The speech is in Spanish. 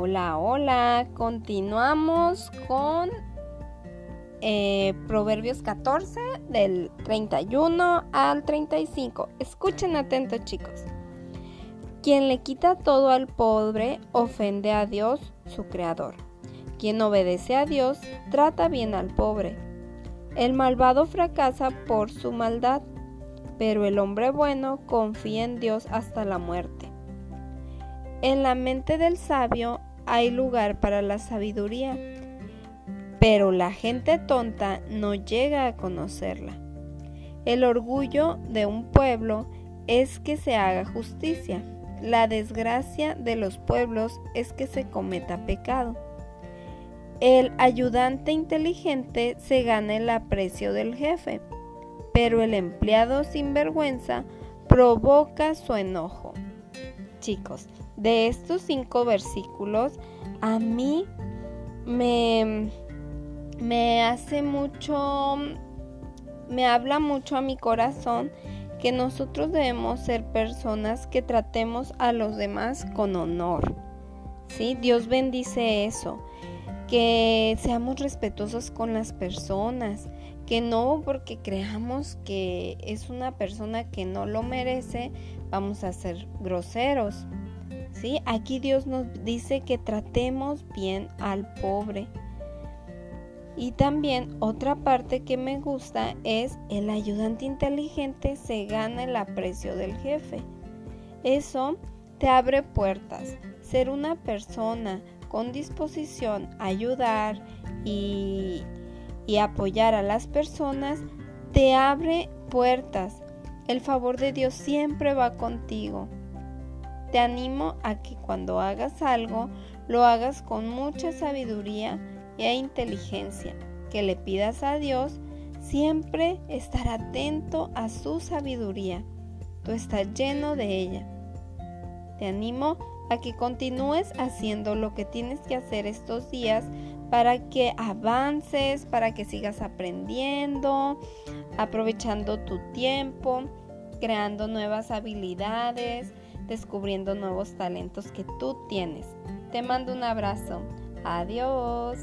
Hola, hola. Continuamos con eh, Proverbios 14 del 31 al 35. Escuchen atentos chicos. Quien le quita todo al pobre ofende a Dios, su creador. Quien obedece a Dios trata bien al pobre. El malvado fracasa por su maldad, pero el hombre bueno confía en Dios hasta la muerte. En la mente del sabio hay lugar para la sabiduría, pero la gente tonta no llega a conocerla. El orgullo de un pueblo es que se haga justicia. La desgracia de los pueblos es que se cometa pecado. El ayudante inteligente se gana el aprecio del jefe, pero el empleado sin vergüenza provoca su enojo. Chicos, de estos cinco versículos, a mí me, me hace mucho, me habla mucho a mi corazón que nosotros debemos ser personas que tratemos a los demás con honor. ¿Sí? Dios bendice eso. Que seamos respetuosos con las personas, que no porque creamos que es una persona que no lo merece, vamos a ser groseros. ¿Sí? Aquí Dios nos dice que tratemos bien al pobre. Y también otra parte que me gusta es el ayudante inteligente se gana el aprecio del jefe. Eso te abre puertas. Ser una persona con disposición a ayudar y, y apoyar a las personas te abre puertas. El favor de Dios siempre va contigo. Te animo a que cuando hagas algo, lo hagas con mucha sabiduría e inteligencia, que le pidas a Dios siempre estar atento a su sabiduría. Tú estás lleno de ella. Te animo a que continúes haciendo lo que tienes que hacer estos días para que avances, para que sigas aprendiendo, aprovechando tu tiempo, creando nuevas habilidades, descubriendo nuevos talentos que tú tienes. Te mando un abrazo. Adiós.